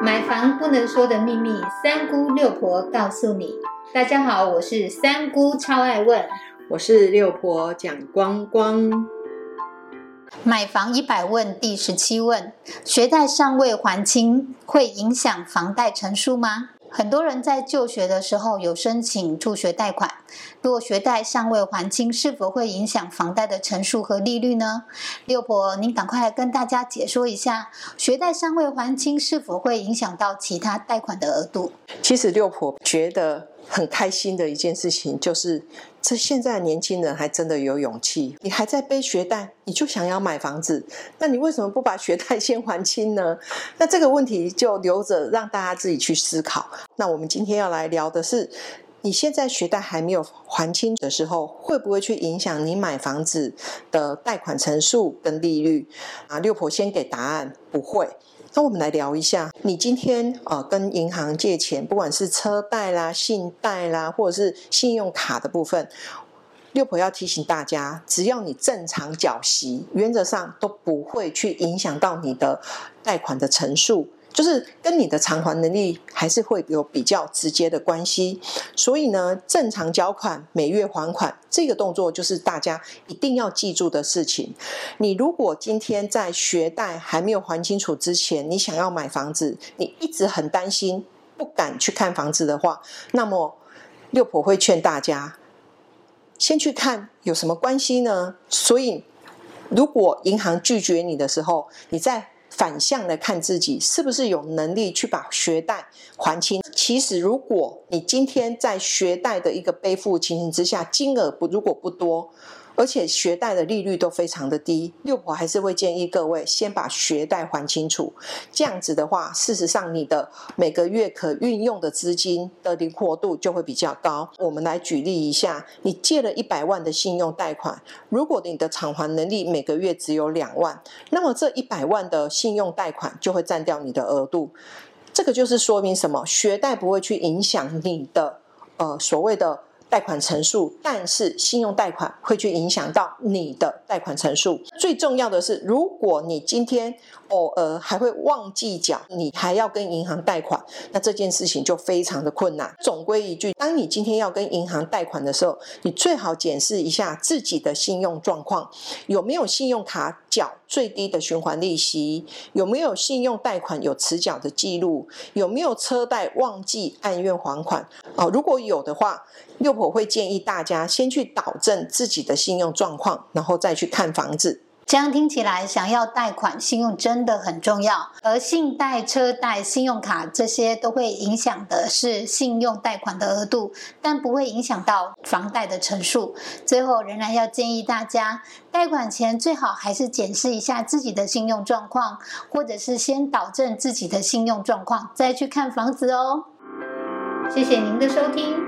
买房不能说的秘密，三姑六婆告诉你。大家好，我是三姑，超爱问。我是六婆蒋光光。买房一百问第十七问：学贷尚未还清，会影响房贷成数吗？很多人在就学的时候有申请助学贷款，如果学贷尚未还清，是否会影响房贷的成数和利率呢？六婆，您赶快跟大家解说一下，学贷尚未还清是否会影响到其他贷款的额度？其实六婆觉得。很开心的一件事情就是，这现在年轻人还真的有勇气。你还在背学贷，你就想要买房子，那你为什么不把学贷先还清呢？那这个问题就留着让大家自己去思考。那我们今天要来聊的是，你现在学贷还没有还清的时候，会不会去影响你买房子的贷款成数跟利率？啊，六婆先给答案，不会。那我们来聊一下，你今天呃跟银行借钱，不管是车贷啦、信贷啦，或者是信用卡的部分，六婆要提醒大家，只要你正常缴息，原则上都不会去影响到你的贷款的成数。就是跟你的偿还能力还是会有比较直接的关系，所以呢，正常缴款、每月还款这个动作就是大家一定要记住的事情。你如果今天在学贷还没有还清楚之前，你想要买房子，你一直很担心，不敢去看房子的话，那么六婆会劝大家先去看有什么关系呢？所以，如果银行拒绝你的时候，你在。反向的看自己是不是有能力去把学贷还清。其实，如果你今天在学贷的一个背负情形之下，金额不如果不多。而且学贷的利率都非常的低，六婆还是会建议各位先把学贷还清楚。这样子的话，事实上你的每个月可运用的资金的灵活度就会比较高。我们来举例一下，你借了一百万的信用贷款，如果你的偿还能力每个月只有两万，那么这一百万的信用贷款就会占掉你的额度。这个就是说明什么？学贷不会去影响你的呃所谓的。贷款成数，但是信用贷款会去影响到你的贷款成数。最重要的是，如果你今天偶尔还会忘记缴，你还要跟银行贷款，那这件事情就非常的困难。总归一句，当你今天要跟银行贷款的时候，你最好检视一下自己的信用状况，有没有信用卡缴最低的循环利息，有没有信用贷款有迟缴的记录，有没有车贷忘记按月还款。哦，如果有的话，六我会建议大家先去导正自己的信用状况，然后再去看房子。这样听起来，想要贷款，信用真的很重要。而信贷、车贷、信用卡这些都会影响的是信用贷款的额度，但不会影响到房贷的成数。最后，仍然要建议大家，贷款前最好还是检视一下自己的信用状况，或者是先导正自己的信用状况，再去看房子哦。谢谢您的收听。